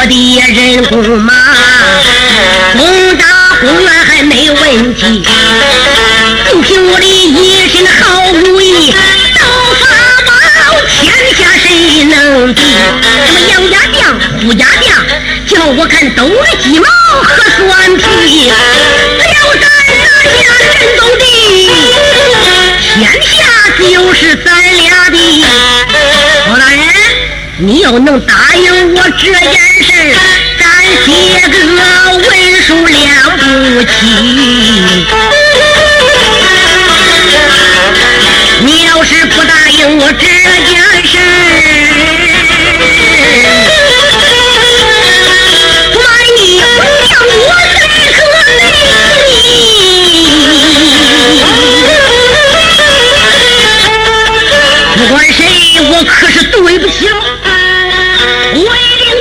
我的人工马，攻打公园还没问题。就凭我的一身好武艺，刀法宝，天下谁能敌？什么杨家将、胡家将，叫我看都了鸡毛和蒜皮。只要咱拿下人都的，天下就是咱俩的。你要能答应我这件事，咱写个文书了不起。你要是不答应我这件事，恐怕你让我再可你。不管谁，我可是对不起了。出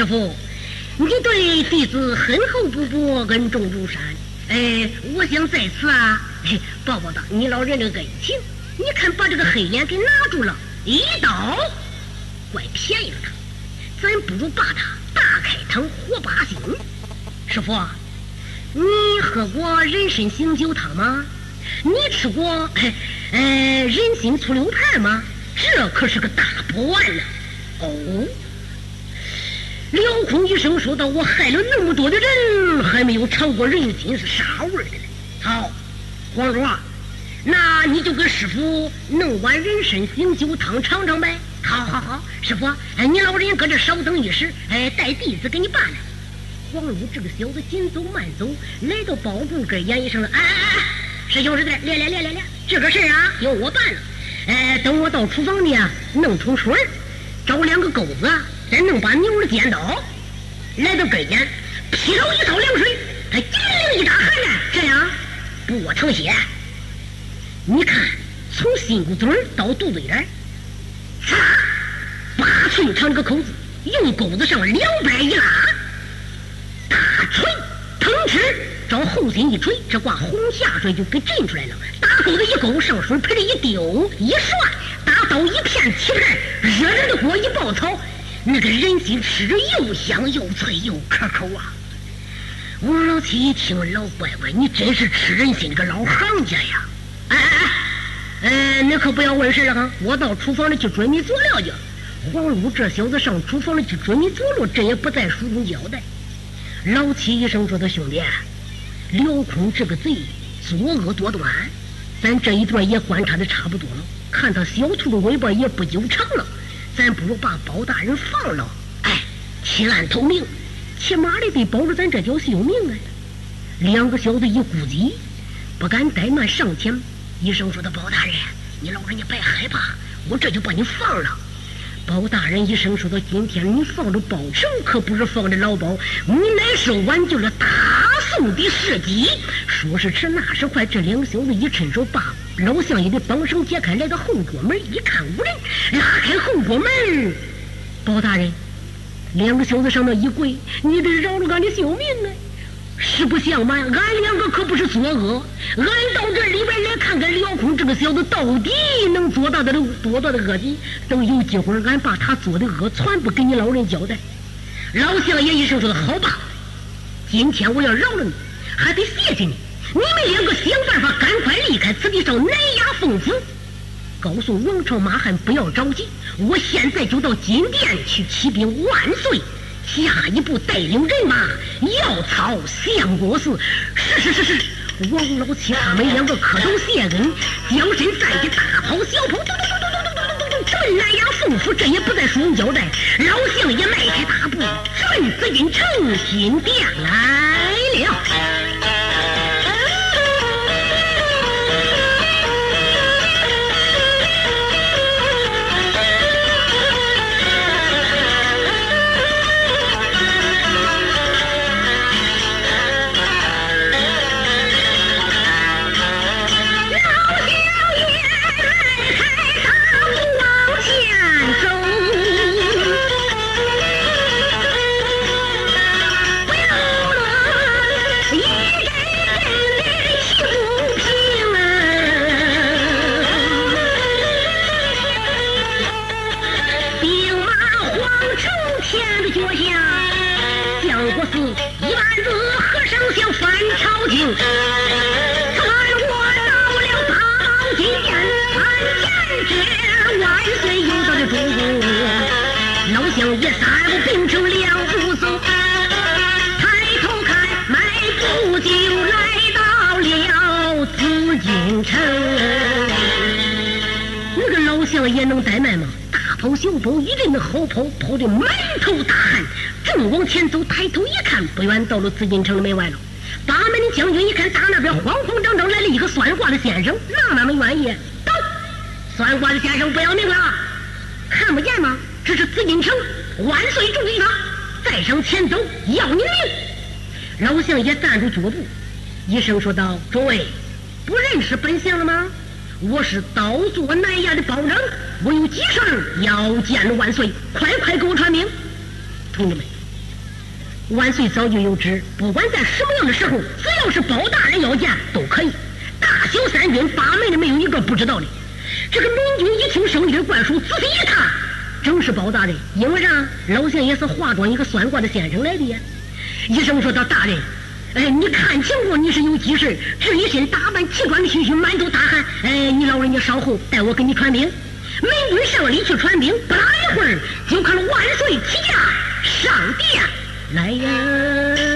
师傅，你对弟子很厚不薄，恩重如山。哎，我想在此啊，哎，报报答你老人的恩情。你看，把这个黑脸给拿住了，一刀，怪便宜了他。咱不如把他大开膛，活八星。师傅，你喝过人参醒酒汤吗？你吃过呃人参醋溜盘吗？这可是个大补丸呐！哦，辽空一声说道：“我害了那么多的人，还没有尝过人心是啥味儿的呢。”好，黄蓉啊，那你就给师傅弄碗人参醒酒汤尝尝呗。好好好，师傅，哎，你老人搁这稍等一时，哎，带弟子给你办来。黄蓉这个小子紧走慢走，来到包公跟严医生了。哎哎哎，师兄师弟，来来来来来，这个事儿啊，由我办了。哎，等我到厨房里啊，弄桶水，找两个钩子啊，再弄把牛的尖刀，来到跟前，劈头一槽凉水，哎，金铃一打寒战，这样不淌血。你看，从心骨嘴儿到肚子眼儿，嚓，八寸长这个口子，用钩子上两边一拉，大锤腾哧照后心一锤，这挂红下水就给震出来了。大钩子一勾，上水盆里一丢，一涮，大刀一片起盘，热热的锅一爆炒，那个人心吃着又香又脆又可口啊！我老七一听，老乖乖，你真是吃人心个老行家呀！哎哎哎，你可不要问事了哈！我到厨房里去准备佐料去。黄禄这小子上厨房里去准备佐料，这也不在书中交代。老七一声说的兄弟，辽空这个贼作恶多端，咱这一段也观察的差不多了，看他小兔的尾巴也不久长了，咱不如把包大人放了，哎，弃暗投明，起码的得保住咱这条性命啊！两个小子一估计，不敢怠慢上前。医生说的包大人，你老人家别害怕，我这就把你放了。包大人一声说到：“今天你放着包成，可不是放着老包，你乃是挽救了大宋的事迹。说时迟，那时快，这两个小子一伸手把老相爷的绑绳解开，来到后桌门，一看无人，拉开后桌门。包大人，两个小子上那一跪，你得饶了俺的性命啊！实不相瞒，俺两个可不是作恶，俺到这里边来看看辽空这个小子到底能做到的多大的恶极。等有机会，俺把他做的恶全部给你老人交代。老相爷一声说好吧，今天我要饶了你，还得谢谢你。你们两个想办法，赶快离开此地，上南衙奉府，告诉王朝马汉不要着急，我现在就到金殿去起兵万岁。下一步带领人马要操相国寺。是是是是，王老七他们两个磕头谢恩，将身散去，大跑小跑，嘟嘟嘟嘟嘟嘟嘟嘟，直奔南衙奉府。这也不在书中交代。老相爷迈开大步，直奔紫禁城金殿来了。城。那个老相爷能怠慢吗？大跑小跑，一阵好跑，跑得满头大汗，正往前走，抬头一看，不远到了紫禁城的门外了。八门的将军一看，打那边慌慌张张来了一个算卦的先生，哪那么愿意？走，算卦的先生不要命了，看不见吗？这是紫禁城，万岁注意他，再上前走要你的命。老相爷站住脚步，一声说道：“诸位，不认识本相了吗？我是刀作南衙的包拯，我有急事要见万岁，快快给我传命。”同志们。万岁早就有旨，不管在什么样的时候，只要是包大人要见，都可以。大小三军八门的没有一个不知道的。这个明军一听圣旨灌输，仔细一看，正是包大人。因为啥？老相也是化妆一个算卦的先生来的呀。医生说道：“大人，哎，你看情况，你是有急事，这一身打扮奇装异服，满头大汗。哎，你老人家稍后，带我给你传兵。”门军上里去传兵，不大一会儿，就看万岁起驾上殿。来呀。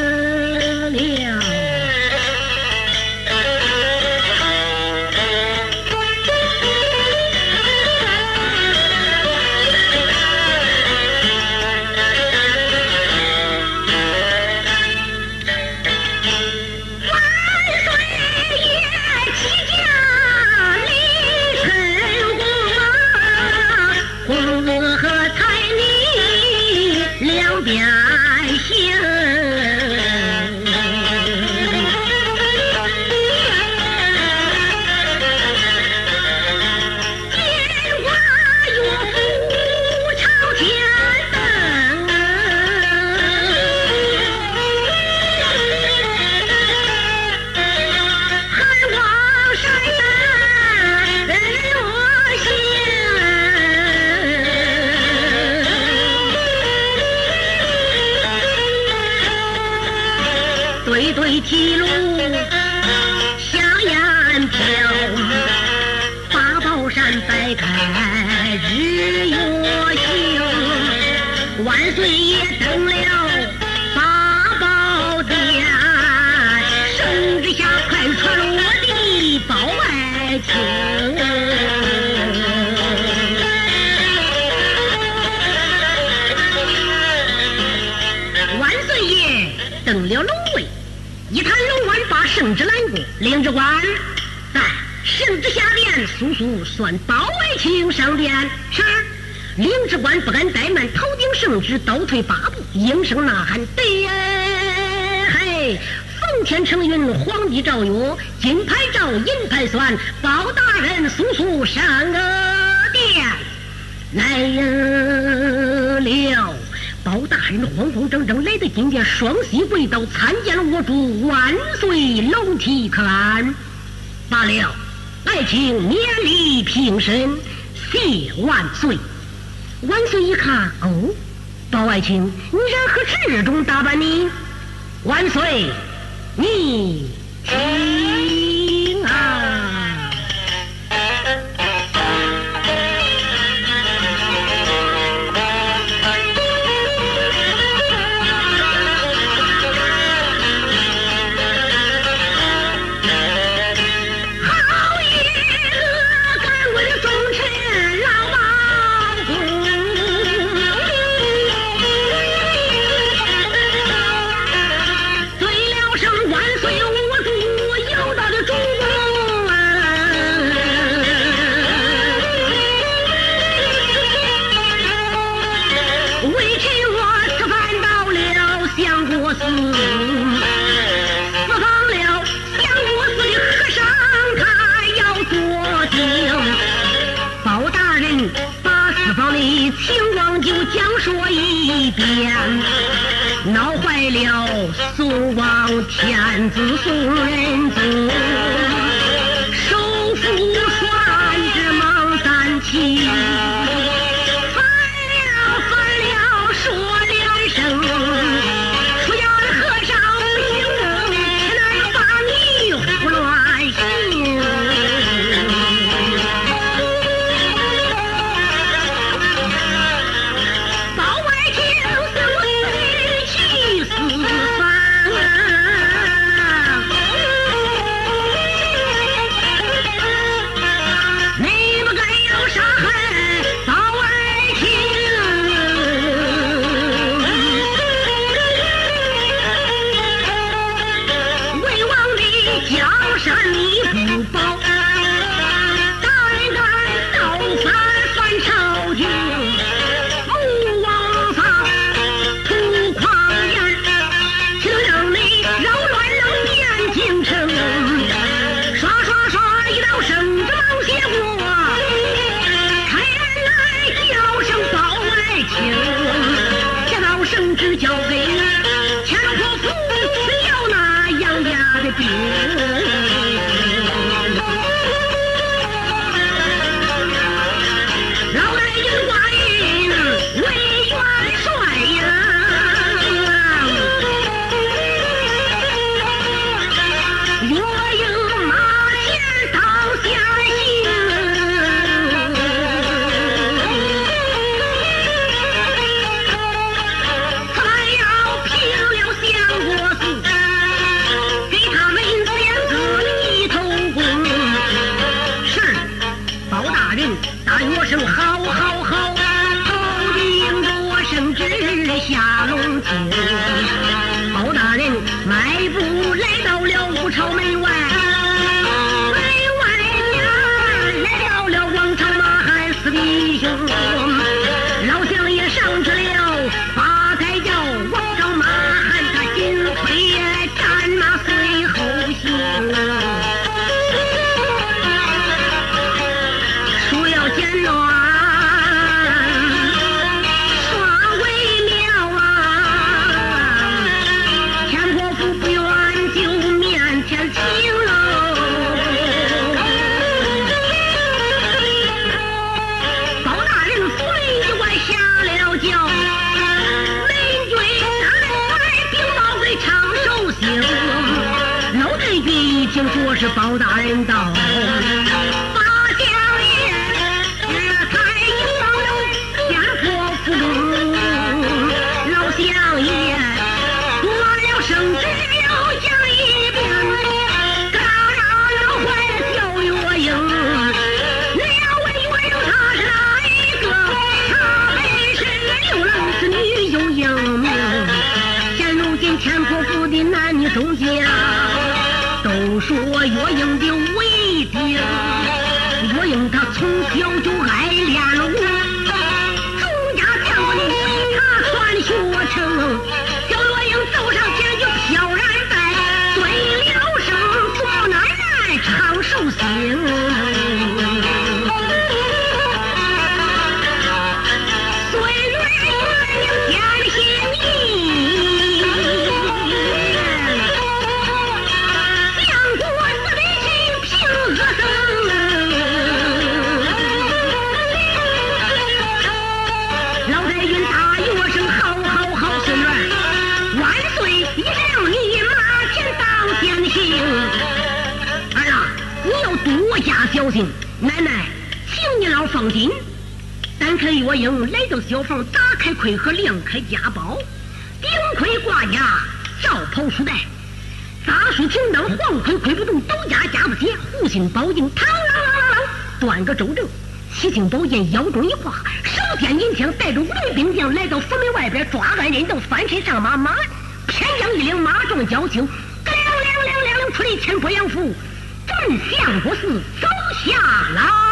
领旨官，在圣旨下殿，速速算包爱卿上殿。是。领旨官不敢怠慢，头顶圣旨，倒退八步，应声呐喊：“对嘿！奉天承运，皇帝诏曰：金牌照，银牌算，包大人速速上个殿来了。”慌慌张张来到金殿，双膝跪倒，参见了我主万岁龙体看。罢了，爱卿免礼平身，谢万岁。万岁一看，哦，包爱卿，你然何这种打扮呢？万岁，你了宋王天子孙祖，you. 高兴，奶奶，请你老放心。单看岳英来到小房，打开盔盒，亮开家宝，顶盔挂甲，罩袍束带，扎书停当，黄盔盔不动，斗家夹不起，护心宝镜，嘡啷啷啷啷，断个周正，七星宝剑腰中一挂，手剑银枪，带着五位兵将来到府门外边抓案人，等翻身上马，马偏将一领马壮交情，亮亮亮亮亮出离千坡杨府。更像不是周下了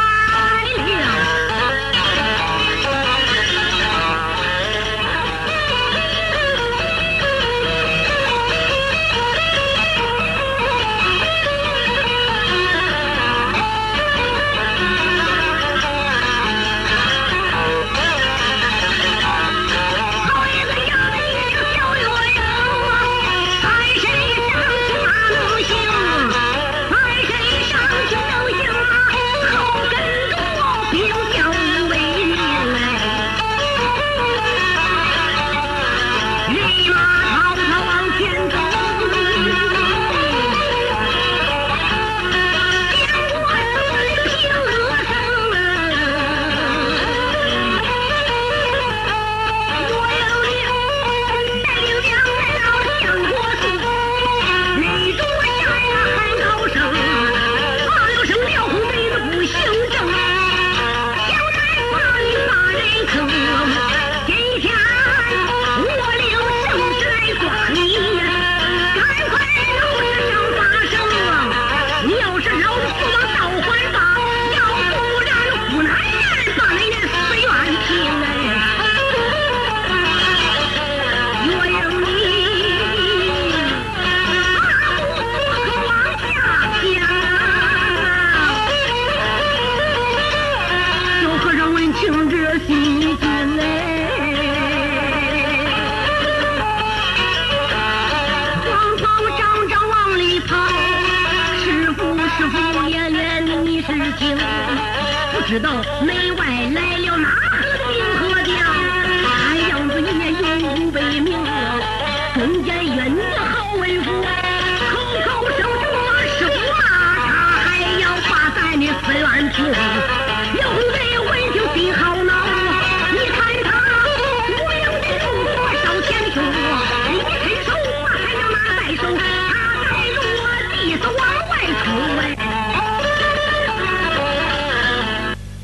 知道门外来了哪。